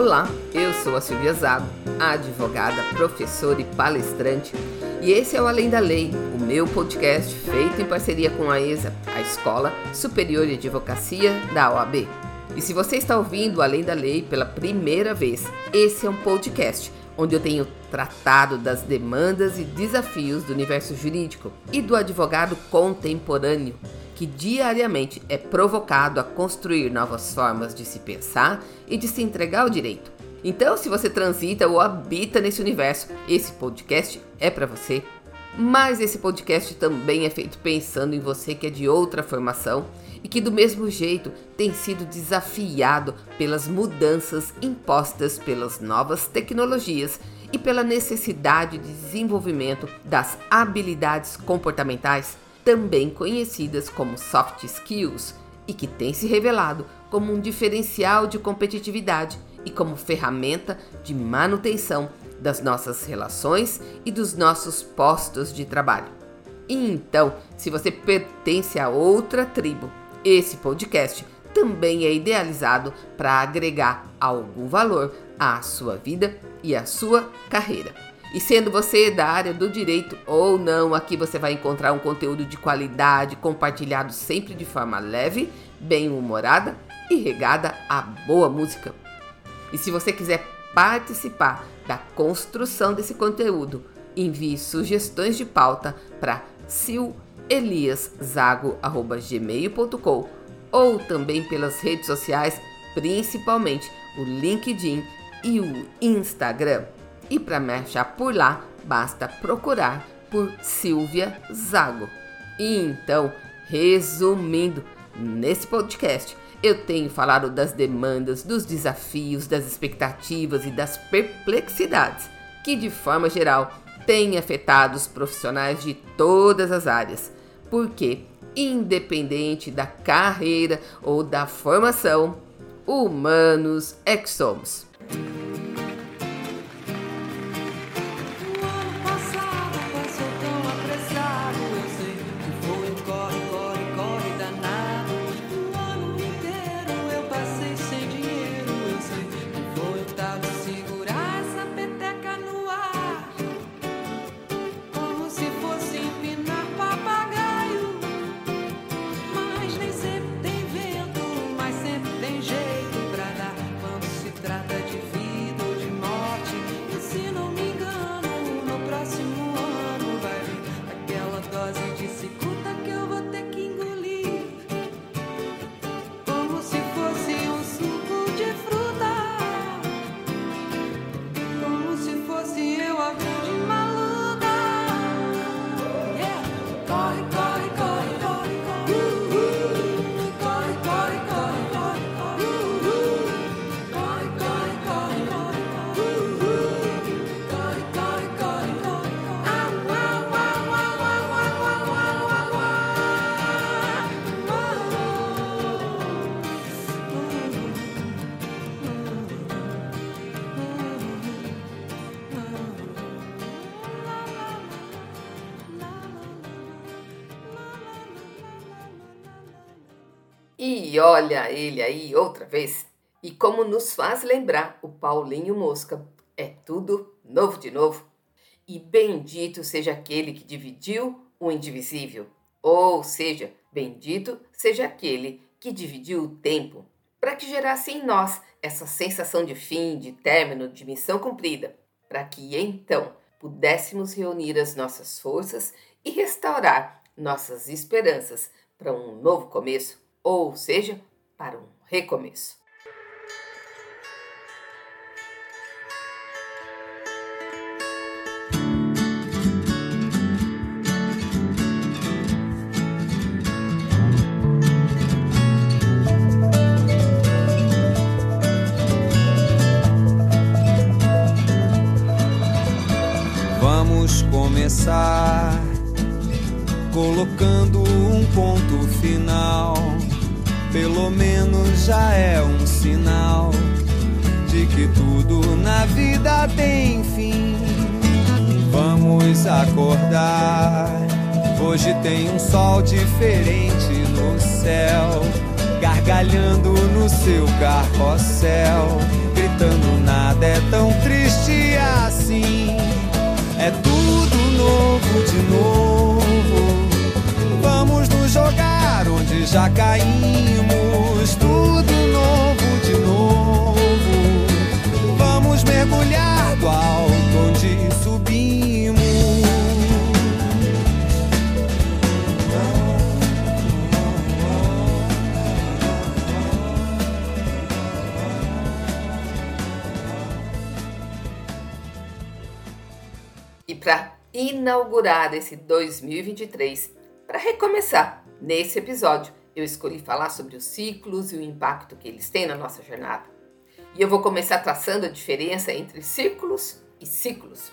Olá, eu sou a Silvia Zago, advogada, professora e palestrante, e esse é o Além da Lei, o meu podcast feito em parceria com a ESA, a Escola Superior de Advocacia da OAB. E se você está ouvindo Além da Lei pela primeira vez, esse é um podcast onde eu tenho tratado das demandas e desafios do universo jurídico e do advogado contemporâneo que diariamente é provocado a construir novas formas de se pensar e de se entregar ao direito. Então, se você transita ou habita nesse universo, esse podcast é para você. Mas esse podcast também é feito pensando em você que é de outra formação e que, do mesmo jeito, tem sido desafiado pelas mudanças impostas pelas novas tecnologias e pela necessidade de desenvolvimento das habilidades comportamentais também conhecidas como soft skills, e que tem se revelado como um diferencial de competitividade e como ferramenta de manutenção das nossas relações e dos nossos postos de trabalho. E então, se você pertence a outra tribo, esse podcast também é idealizado para agregar algum valor à sua vida e à sua carreira. E sendo você da área do direito ou não, aqui você vai encontrar um conteúdo de qualidade compartilhado sempre de forma leve, bem-humorada e regada a boa música. E se você quiser participar da construção desse conteúdo, envie sugestões de pauta para sileliaszago.gmail.com ou também pelas redes sociais, principalmente o LinkedIn e o Instagram. E para me achar por lá, basta procurar por Silvia Zago. E então, resumindo, nesse podcast eu tenho falado das demandas, dos desafios, das expectativas e das perplexidades que, de forma geral, têm afetado os profissionais de todas as áreas. Porque, independente da carreira ou da formação, humanos é que somos. Olha ele aí outra vez. E como nos faz lembrar o Paulinho Mosca, é tudo novo de novo. E bendito seja aquele que dividiu o indivisível. Ou seja, bendito seja aquele que dividiu o tempo, para que gerasse em nós essa sensação de fim, de término, de missão cumprida, para que então pudéssemos reunir as nossas forças e restaurar nossas esperanças para um novo começo ou seja, para um recomeço. Já é um sinal de que tudo na vida tem fim. Vamos acordar. Hoje tem um sol diferente no céu, gargalhando no seu carrossel faltando nada, é tão triste inaugurar esse 2023, para recomeçar, nesse episódio eu escolhi falar sobre os ciclos e o impacto que eles têm na nossa jornada. E eu vou começar traçando a diferença entre círculos e ciclos.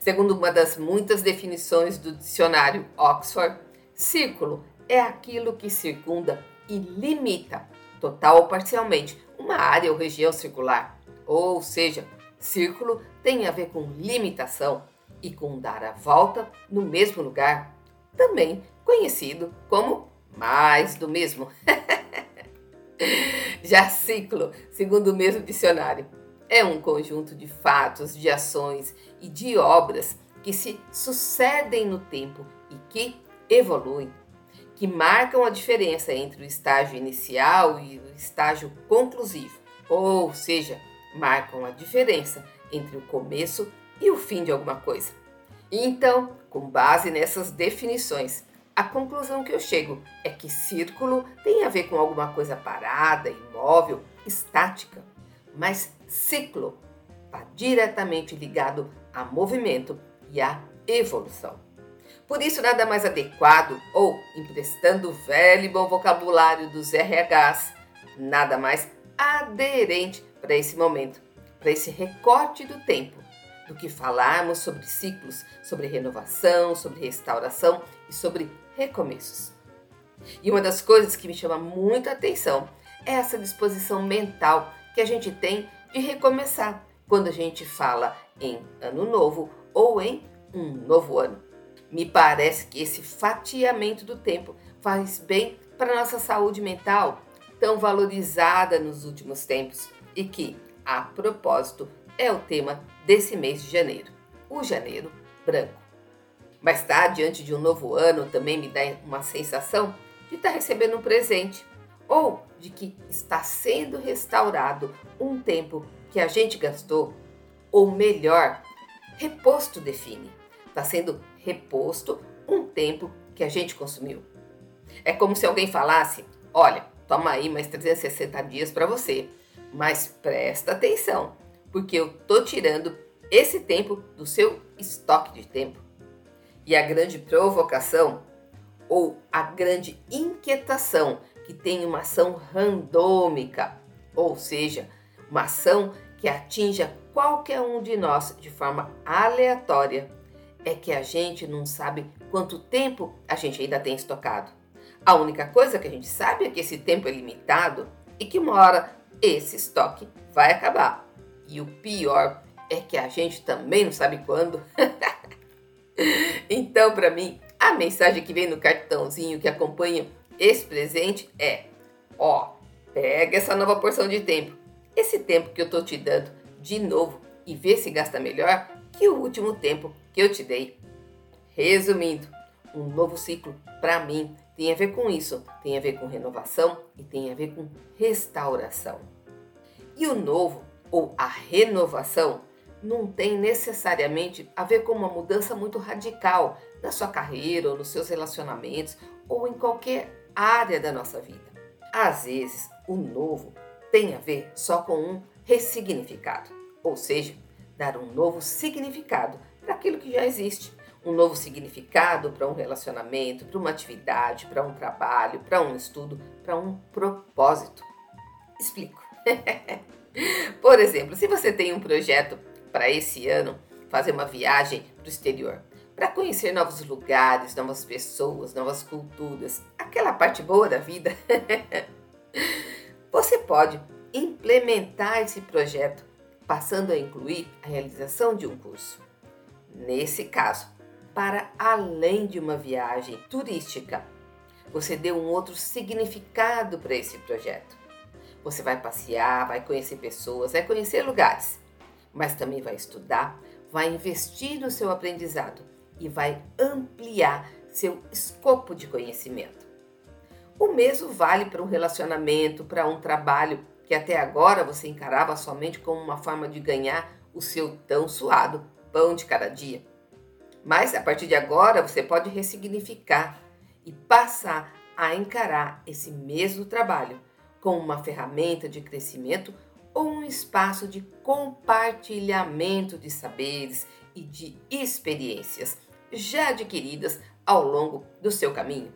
Segundo uma das muitas definições do dicionário Oxford, círculo é aquilo que circunda e limita, total ou parcialmente, uma área ou região circular. Ou seja, círculo tem a ver com limitação e com dar a volta no mesmo lugar, também conhecido como mais do mesmo. Já ciclo, segundo o mesmo dicionário, é um conjunto de fatos, de ações e de obras que se sucedem no tempo e que evoluem, que marcam a diferença entre o estágio inicial e o estágio conclusivo, ou seja, marcam a diferença entre o começo e o fim de alguma coisa. Então, com base nessas definições, a conclusão que eu chego é que círculo tem a ver com alguma coisa parada, imóvel, estática, mas ciclo está diretamente ligado a movimento e a evolução. Por isso, nada mais adequado, ou emprestando o velho e bom vocabulário dos RHs, nada mais aderente para esse momento, para esse recorte do tempo, do que falarmos sobre ciclos, sobre renovação, sobre restauração e sobre recomeços. E uma das coisas que me chama muita atenção é essa disposição mental que a gente tem de recomeçar quando a gente fala em ano novo ou em um novo ano. Me parece que esse fatiamento do tempo faz bem para nossa saúde mental, tão valorizada nos últimos tempos e que, a propósito, é o tema desse mês de janeiro, o janeiro branco. Mas estar diante de um novo ano também me dá uma sensação de estar recebendo um presente ou de que está sendo restaurado um tempo que a gente gastou, ou melhor, reposto define. Está sendo reposto um tempo que a gente consumiu. É como se alguém falasse: olha, toma aí mais 360 dias para você, mas presta atenção, porque eu tô tirando esse tempo do seu estoque de tempo. E a grande provocação ou a grande inquietação que tem uma ação randômica, ou seja, uma ação que atinja qualquer um de nós de forma aleatória, é que a gente não sabe quanto tempo a gente ainda tem estocado. A única coisa que a gente sabe é que esse tempo é limitado e que uma hora esse estoque vai acabar. E o pior é que a gente também não sabe quando. Então, para mim, a mensagem que vem no cartãozinho que acompanha esse presente é: ó, pega essa nova porção de tempo, esse tempo que eu tô te dando de novo e vê se gasta melhor que o último tempo que eu te dei. Resumindo, um novo ciclo para mim tem a ver com isso, tem a ver com renovação e tem a ver com restauração. E o novo ou a renovação não tem necessariamente a ver com uma mudança muito radical na sua carreira ou nos seus relacionamentos ou em qualquer área da nossa vida. Às vezes, o novo tem a ver só com um ressignificado, ou seja, dar um novo significado para aquilo que já existe. Um novo significado para um relacionamento, para uma atividade, para um trabalho, para um estudo, para um propósito. Explico. Por exemplo, se você tem um projeto para esse ano fazer uma viagem para o exterior, para conhecer novos lugares, novas pessoas, novas culturas, aquela parte boa da vida. Você pode implementar esse projeto passando a incluir a realização de um curso. Nesse caso, para além de uma viagem turística, você deu um outro significado para esse projeto. Você vai passear, vai conhecer pessoas, vai conhecer lugares, mas também vai estudar, vai investir no seu aprendizado e vai ampliar seu escopo de conhecimento. O mesmo vale para um relacionamento, para um trabalho que até agora você encarava somente como uma forma de ganhar o seu tão suado pão de cada dia. Mas a partir de agora você pode ressignificar e passar a encarar esse mesmo trabalho como uma ferramenta de crescimento ou um espaço de compartilhamento de saberes e de experiências já adquiridas ao longo do seu caminho.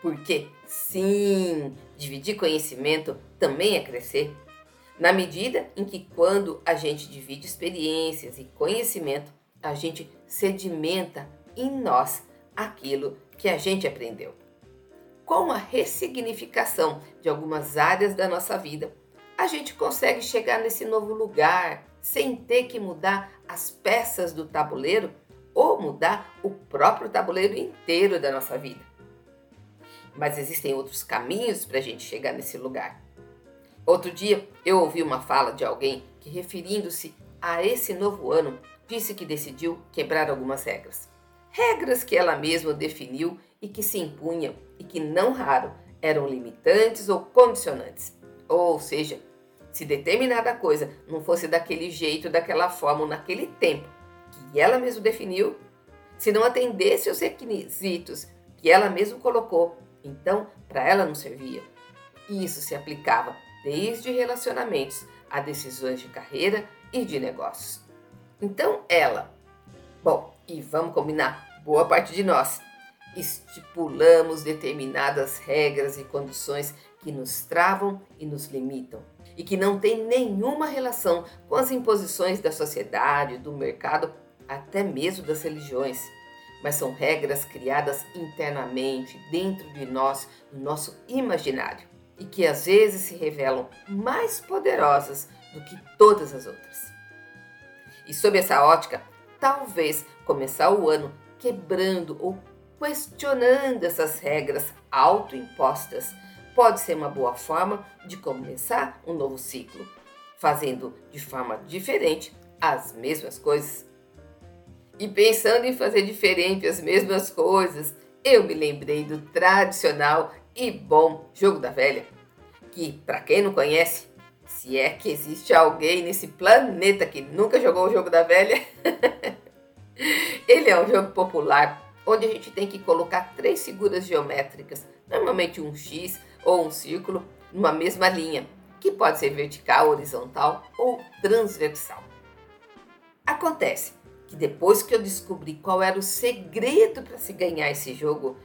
Porque, sim, dividir conhecimento também é crescer. Na medida em que, quando a gente divide experiências e conhecimento, a gente sedimenta em nós aquilo que a gente aprendeu com a ressignificação de algumas áreas da nossa vida, a gente consegue chegar nesse novo lugar sem ter que mudar as peças do tabuleiro ou mudar o próprio tabuleiro inteiro da nossa vida. Mas existem outros caminhos para a gente chegar nesse lugar. Outro dia eu ouvi uma fala de alguém que, referindo-se a esse novo ano, disse que decidiu quebrar algumas regras. Regras que ela mesma definiu e que se impunham e que não raro eram limitantes ou condicionantes. Ou seja, se determinada coisa não fosse daquele jeito, daquela forma naquele tempo que ela mesma definiu, se não atendesse os requisitos que ela mesma colocou, então para ela não servia. Isso se aplicava desde relacionamentos a decisões de carreira e de negócios. Então ela, bom, e vamos combinar, boa parte de nós estipulamos determinadas regras e condições que nos travam e nos limitam e que não têm nenhuma relação com as imposições da sociedade, do mercado, até mesmo das religiões, mas são regras criadas internamente, dentro de nós, no nosso imaginário, e que às vezes se revelam mais poderosas do que todas as outras. E sob essa ótica, talvez começar o ano quebrando ou questionando essas regras autoimpostas pode ser uma boa forma de começar um novo ciclo, fazendo de forma diferente as mesmas coisas. E pensando em fazer diferente as mesmas coisas, eu me lembrei do tradicional e bom jogo da velha, que, para quem não conhece, se é que existe alguém nesse planeta que nunca jogou o jogo da velha, ele é um jogo popular onde a gente tem que colocar três figuras geométricas, normalmente um X ou um círculo, numa mesma linha, que pode ser vertical, horizontal ou transversal. Acontece que depois que eu descobri qual era o segredo para se ganhar esse jogo,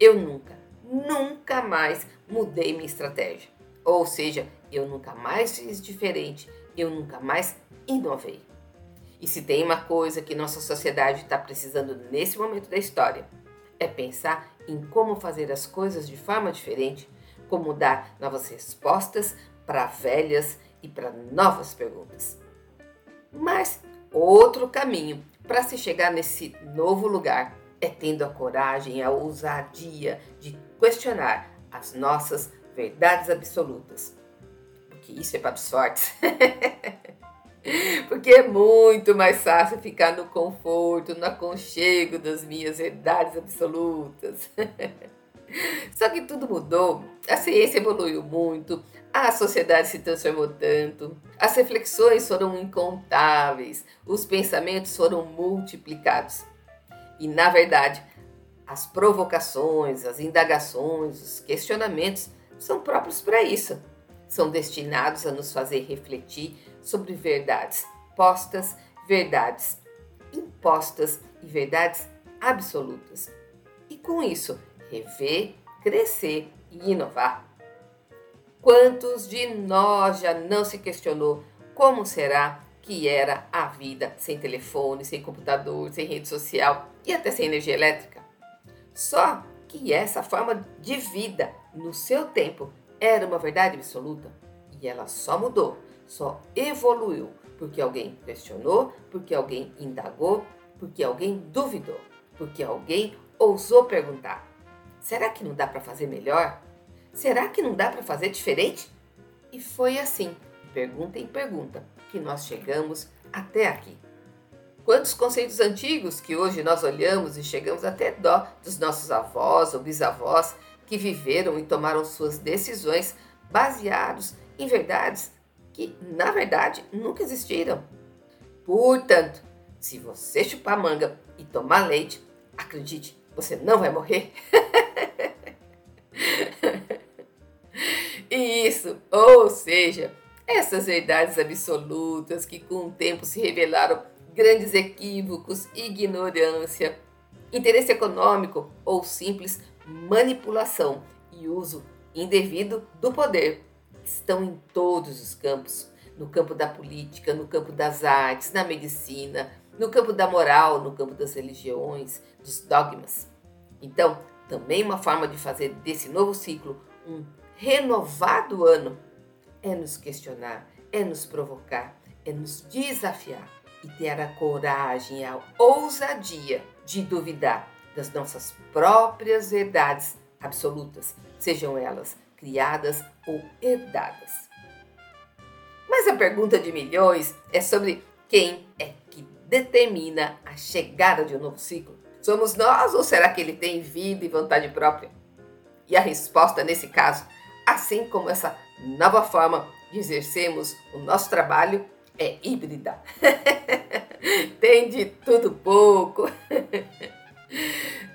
eu nunca, nunca mais mudei minha estratégia. Ou seja, eu nunca mais fiz diferente, eu nunca mais inovei. E se tem uma coisa que nossa sociedade está precisando nesse momento da história, é pensar em como fazer as coisas de forma diferente, como dar novas respostas para velhas e para novas perguntas. Mas outro caminho para se chegar nesse novo lugar é tendo a coragem, a ousadia de questionar as nossas verdades absolutas. Porque isso é para os fortes. Porque é muito mais fácil ficar no conforto, no aconchego das minhas verdades absolutas. Só que tudo mudou, a ciência evoluiu muito, a sociedade se transformou tanto, as reflexões foram incontáveis, os pensamentos foram multiplicados. E, na verdade, as provocações, as indagações, os questionamentos são próprios para isso. São destinados a nos fazer refletir sobre verdades postas, verdades impostas e verdades absolutas. E com isso, rever, crescer e inovar. Quantos de nós já não se questionou como será que era a vida sem telefone, sem computador, sem rede social e até sem energia elétrica? Só que essa forma de vida no seu tempo era uma verdade absoluta e ela só mudou só evoluiu porque alguém questionou, porque alguém indagou, porque alguém duvidou, porque alguém ousou perguntar: será que não dá para fazer melhor? Será que não dá para fazer diferente? E foi assim, pergunta em pergunta, que nós chegamos até aqui. Quantos conceitos antigos que hoje nós olhamos e chegamos até dó dos nossos avós ou bisavós que viveram e tomaram suas decisões baseados em verdades que, na verdade, nunca existiram. Portanto, se você chupar manga e tomar leite, acredite, você não vai morrer. Isso, ou seja, essas verdades absolutas que com o tempo se revelaram grandes equívocos, ignorância, interesse econômico ou simples manipulação e uso indevido do poder. Estão em todos os campos. No campo da política, no campo das artes, na medicina, no campo da moral, no campo das religiões, dos dogmas. Então, também uma forma de fazer desse novo ciclo um renovado ano é nos questionar, é nos provocar, é nos desafiar e ter a coragem, a ousadia de duvidar das nossas próprias verdades absolutas, sejam elas criadas ou herdadas. Mas a pergunta de milhões é sobre quem é que determina a chegada de um novo ciclo. Somos nós ou será que ele tem vida e vontade própria? E a resposta nesse caso, assim como essa nova forma de exercermos o nosso trabalho, é híbrida. tem de tudo pouco.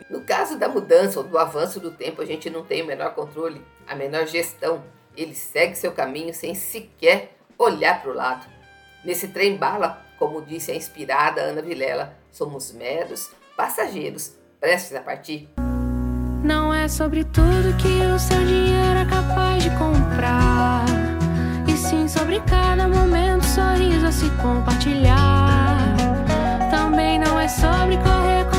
no caso da mudança ou do avanço do tempo, a gente não tem o menor controle, a menor gestão. Ele segue seu caminho sem sequer olhar para o lado. Nesse trem bala, como disse a inspirada Ana Vilela, somos meros passageiros prestes a partir. Não é sobre tudo que o seu dinheiro é capaz de comprar, e sim sobre cada momento, sorriso a se compartilhar. Também não é sobre correr contra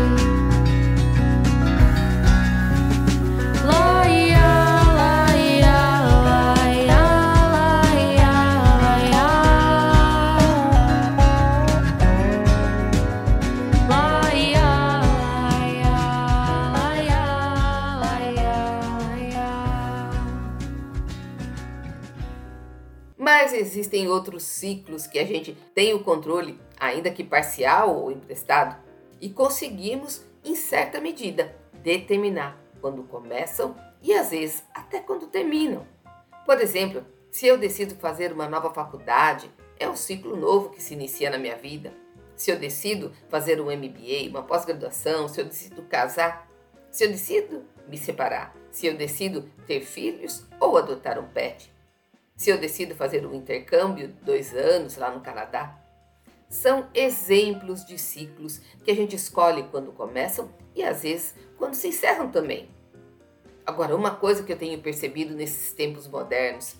Existem outros ciclos que a gente tem o controle, ainda que parcial ou emprestado, e conseguimos, em certa medida, determinar quando começam e às vezes até quando terminam. Por exemplo, se eu decido fazer uma nova faculdade, é um ciclo novo que se inicia na minha vida. Se eu decido fazer um MBA, uma pós-graduação, se eu decido casar, se eu decido me separar, se eu decido ter filhos ou adotar um pet se eu decido fazer um intercâmbio dois anos lá no Canadá. São exemplos de ciclos que a gente escolhe quando começam e às vezes quando se encerram também. Agora, uma coisa que eu tenho percebido nesses tempos modernos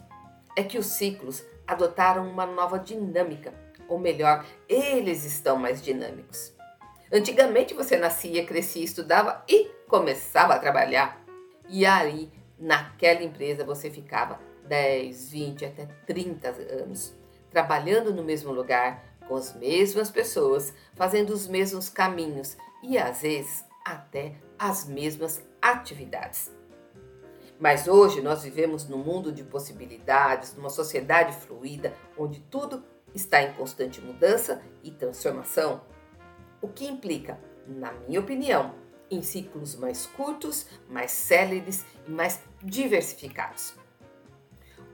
é que os ciclos adotaram uma nova dinâmica, ou melhor, eles estão mais dinâmicos. Antigamente você nascia, crescia, estudava e começava a trabalhar. E aí, naquela empresa você ficava 10, 20, até 30 anos, trabalhando no mesmo lugar, com as mesmas pessoas, fazendo os mesmos caminhos e às vezes até as mesmas atividades. Mas hoje nós vivemos num mundo de possibilidades, numa sociedade fluida, onde tudo está em constante mudança e transformação. O que implica, na minha opinião, em ciclos mais curtos, mais céleres e mais diversificados.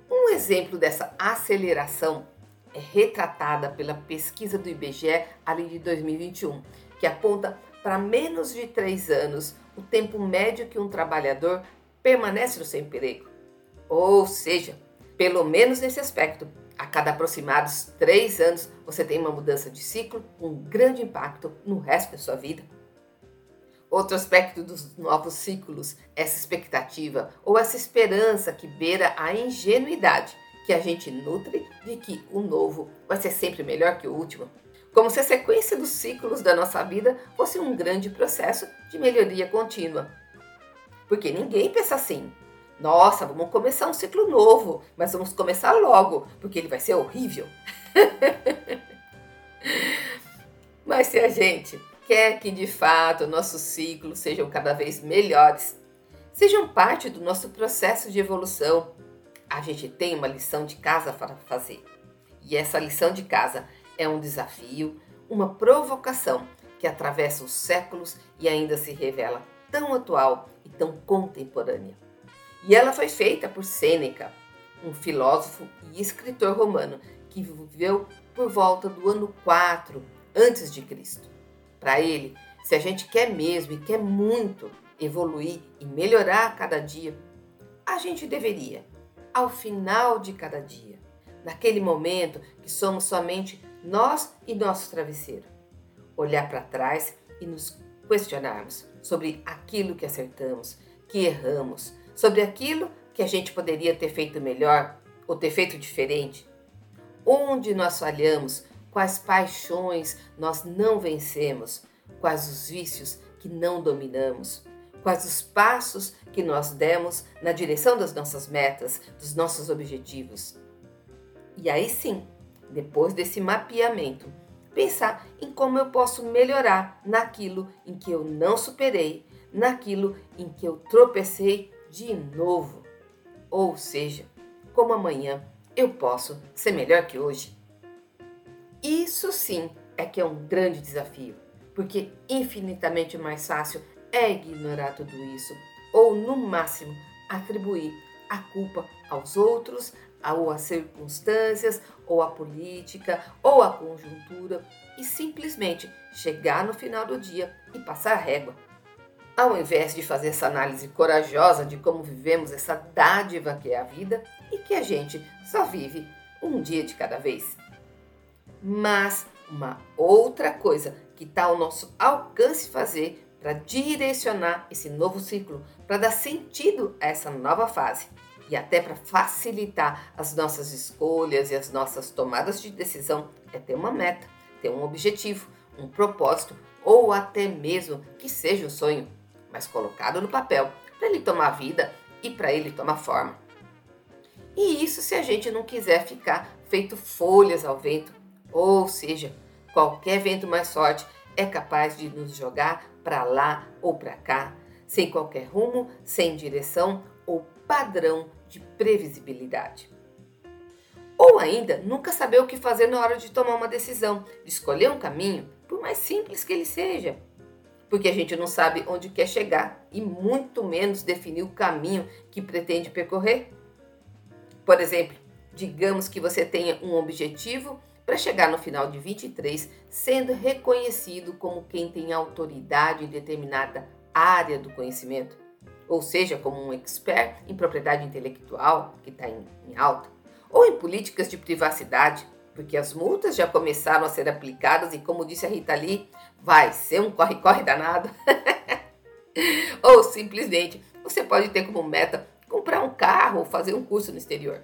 Um exemplo dessa aceleração é retratada pela pesquisa do IBGE ali de 2021, que aponta para menos de três anos o tempo médio que um trabalhador permanece no seu emprego. Ou seja, pelo menos nesse aspecto, a cada aproximados três anos você tem uma mudança de ciclo com um grande impacto no resto da sua vida. Outro aspecto dos novos ciclos, essa expectativa ou essa esperança que beira a ingenuidade que a gente nutre de que o novo vai ser sempre melhor que o último. Como se a sequência dos ciclos da nossa vida fosse um grande processo de melhoria contínua. Porque ninguém pensa assim. Nossa, vamos começar um ciclo novo, mas vamos começar logo, porque ele vai ser horrível. mas se a gente quer que de fato nossos ciclos sejam cada vez melhores, sejam parte do nosso processo de evolução, a gente tem uma lição de casa para fazer. E essa lição de casa é um desafio, uma provocação que atravessa os séculos e ainda se revela tão atual e tão contemporânea. E ela foi feita por Sêneca, um filósofo e escritor romano que viveu por volta do ano 4 antes de Cristo. Para ele, se a gente quer mesmo e quer muito evoluir e melhorar a cada dia, a gente deveria, ao final de cada dia, naquele momento que somos somente nós e nosso travesseiro, olhar para trás e nos questionarmos sobre aquilo que acertamos, que erramos, sobre aquilo que a gente poderia ter feito melhor ou ter feito diferente. Onde nós falhamos, quais paixões nós não vencemos, quais os vícios que não dominamos, quais os passos que nós demos na direção das nossas metas, dos nossos objetivos. E aí sim, depois desse mapeamento, pensar em como eu posso melhorar naquilo em que eu não superei, naquilo em que eu tropecei de novo. Ou seja, como amanhã eu posso ser melhor que hoje. Isso sim é que é um grande desafio, porque infinitamente mais fácil é ignorar tudo isso, ou no máximo atribuir a culpa aos outros, ou às circunstâncias, ou à política, ou à conjuntura, e simplesmente chegar no final do dia e passar a régua. Ao invés de fazer essa análise corajosa de como vivemos essa dádiva que é a vida e que a gente só vive um dia de cada vez. Mas uma outra coisa que está ao nosso alcance fazer para direcionar esse novo ciclo, para dar sentido a essa nova fase e até para facilitar as nossas escolhas e as nossas tomadas de decisão é ter uma meta, ter um objetivo, um propósito ou até mesmo que seja um sonho, mas colocado no papel para ele tomar vida e para ele tomar forma. E isso se a gente não quiser ficar feito folhas ao vento, ou seja, qualquer vento mais forte é capaz de nos jogar para lá ou para cá, sem qualquer rumo, sem direção ou padrão de previsibilidade. Ou ainda, nunca saber o que fazer na hora de tomar uma decisão, de escolher um caminho, por mais simples que ele seja. Porque a gente não sabe onde quer chegar e muito menos definir o caminho que pretende percorrer. Por exemplo, digamos que você tenha um objetivo para chegar no final de 23 sendo reconhecido como quem tem autoridade em determinada área do conhecimento ou seja, como um expert em propriedade intelectual, que está em, em alta, ou em políticas de privacidade, porque as multas já começaram a ser aplicadas e, como disse a Rita Lee, vai ser um corre-corre danado. ou simplesmente você pode ter como meta comprar um carro ou fazer um curso no exterior.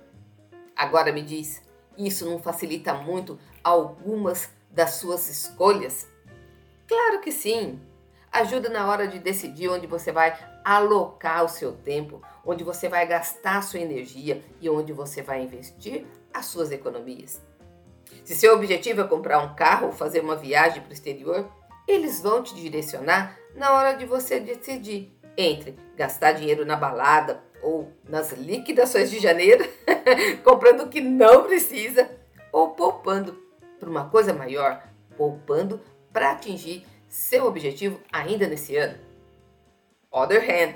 Agora me diz, isso não facilita muito algumas das suas escolhas? Claro que sim. Ajuda na hora de decidir onde você vai alocar o seu tempo, onde você vai gastar sua energia e onde você vai investir as suas economias. Se seu objetivo é comprar um carro ou fazer uma viagem para o exterior, eles vão te direcionar na hora de você decidir entre gastar dinheiro na balada ou nas liquidações de janeiro, comprando o que não precisa, ou poupando para uma coisa maior, poupando para atingir seu objetivo ainda nesse ano. Other hand,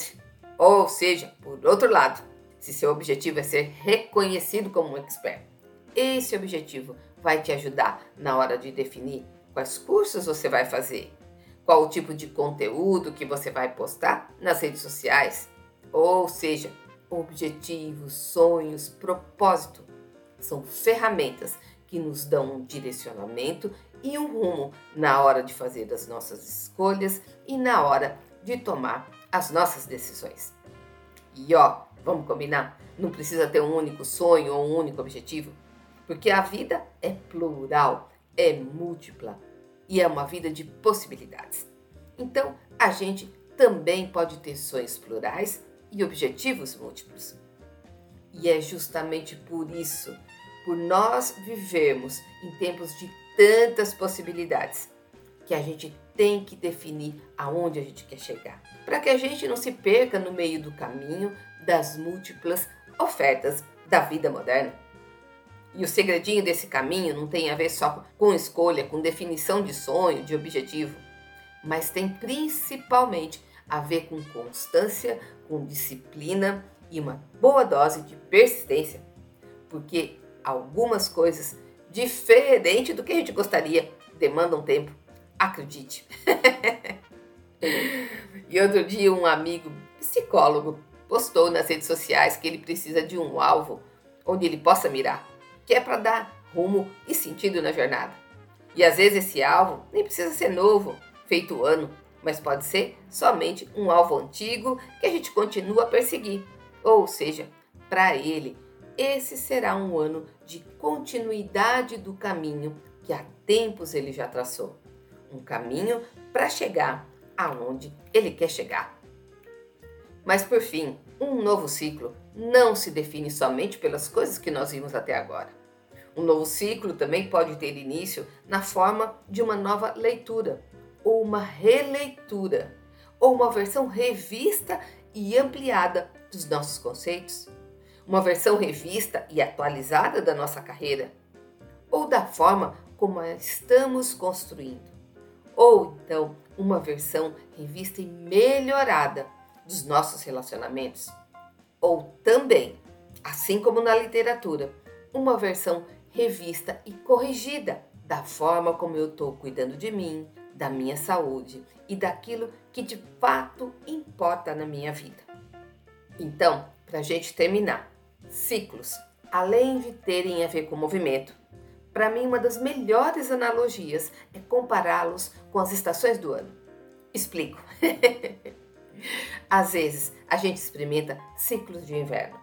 ou seja, por outro lado, se seu objetivo é ser reconhecido como um expert, esse objetivo vai te ajudar na hora de definir quais cursos você vai fazer, qual o tipo de conteúdo que você vai postar nas redes sociais, ou seja, objetivos, sonhos, propósito são ferramentas que nos dão um direcionamento e um rumo na hora de fazer as nossas escolhas e na hora de tomar as nossas decisões. E ó, vamos combinar? Não precisa ter um único sonho ou um único objetivo, porque a vida é plural é múltipla e é uma vida de possibilidades. Então, a gente também pode ter sonhos plurais e objetivos múltiplos. E é justamente por isso, por nós vivermos em tempos de tantas possibilidades, que a gente tem que definir aonde a gente quer chegar, para que a gente não se perca no meio do caminho das múltiplas ofertas da vida moderna. E o segredinho desse caminho não tem a ver só com escolha, com definição de sonho, de objetivo, mas tem principalmente a ver com constância, com disciplina e uma boa dose de persistência. Porque algumas coisas, diferente do que a gente gostaria, demandam tempo. Acredite. e outro dia, um amigo psicólogo postou nas redes sociais que ele precisa de um alvo onde ele possa mirar, que é para dar rumo e sentido na jornada. E às vezes esse alvo nem precisa ser novo, feito ano, mas pode ser somente um alvo antigo que a gente continua a perseguir. Ou seja, para ele, esse será um ano de continuidade do caminho que há tempos ele já traçou. Um caminho para chegar aonde ele quer chegar. Mas por fim, um novo ciclo não se define somente pelas coisas que nós vimos até agora. Um novo ciclo também pode ter início na forma de uma nova leitura, ou uma releitura, ou uma versão revista e ampliada dos nossos conceitos, uma versão revista e atualizada da nossa carreira, ou da forma como a estamos construindo, ou então uma versão revista e melhorada dos nossos relacionamentos, ou também, assim como na literatura, uma versão revista e corrigida da forma como eu estou cuidando de mim, da minha saúde e daquilo que de fato importa na minha vida. Então, para a gente terminar, ciclos, além de terem a ver com movimento, para mim uma das melhores analogias é compará-los com as estações do ano. Explico. Às vezes a gente experimenta ciclos de inverno,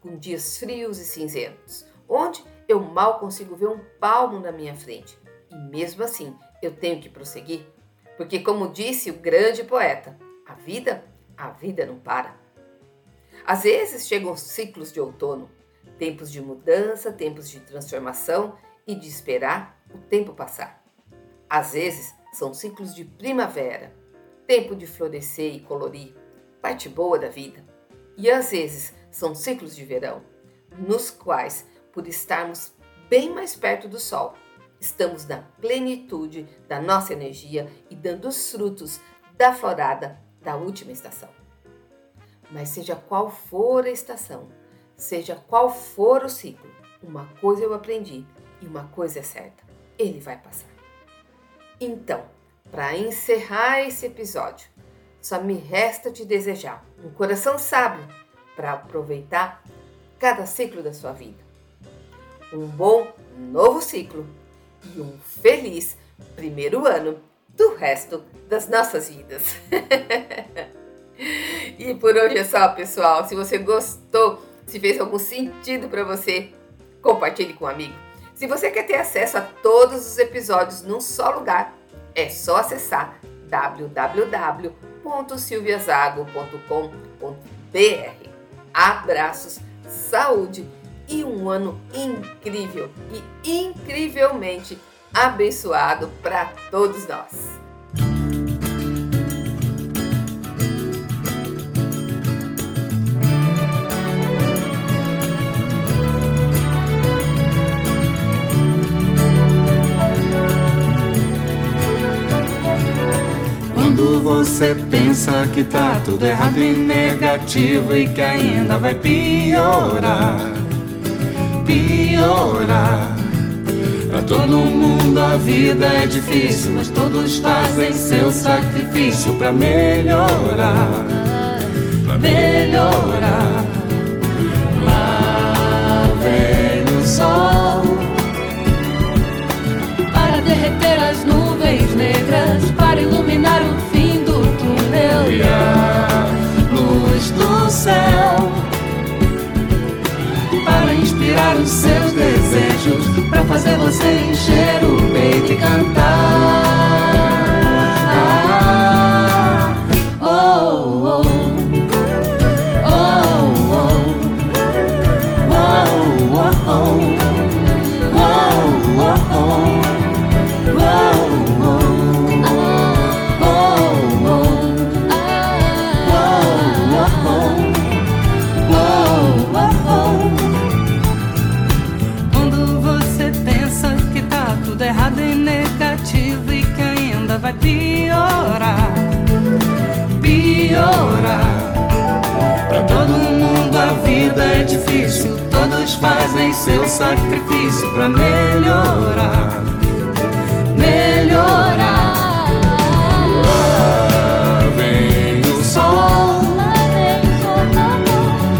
com dias frios e cinzentos, onde eu mal consigo ver um palmo na minha frente. E mesmo assim, eu tenho que prosseguir, porque como disse o grande poeta, a vida, a vida não para. Às vezes chegam ciclos de outono, tempos de mudança, tempos de transformação e de esperar o tempo passar. Às vezes são ciclos de primavera, tempo de florescer e colorir, parte boa da vida. E às vezes são ciclos de verão, nos quais, por estarmos bem mais perto do sol, estamos na plenitude da nossa energia e dando os frutos da florada da última estação. Mas seja qual for a estação, seja qual for o ciclo, uma coisa eu aprendi e uma coisa é certa: ele vai passar. Então, para encerrar esse episódio, só me resta te desejar um coração sábio para aproveitar cada ciclo da sua vida. Um bom novo ciclo e um feliz primeiro ano do resto das nossas vidas. e por hoje é só, pessoal. Se você gostou, se fez algum sentido para você, compartilhe com um amigo. Se você quer ter acesso a todos os episódios num só lugar, é só acessar www.silviazago.com.br. Abraços, saúde e um ano incrível e incrivelmente abençoado para todos nós. Quando você pensa que tá tudo errado e negativo e que ainda vai piorar piorar. Pra todo mundo a vida é difícil, mas todos fazem seu sacrifício pra melhorar. Pra melhorar. Lá vem o sol. Para derreter as nuvens negras, para iluminar o fim do túnel. E tirar os seus desejos, pra fazer você encher o peito e cantar. seu sacrifício pra melhorar. Melhorar. Lá vem o sol.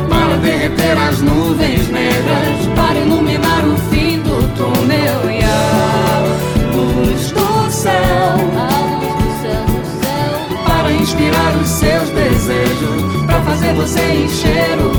Para derreter as nuvens negras. Para iluminar o fim do túnel e a luz do céu inspirar os seus desejos, para fazer você encher o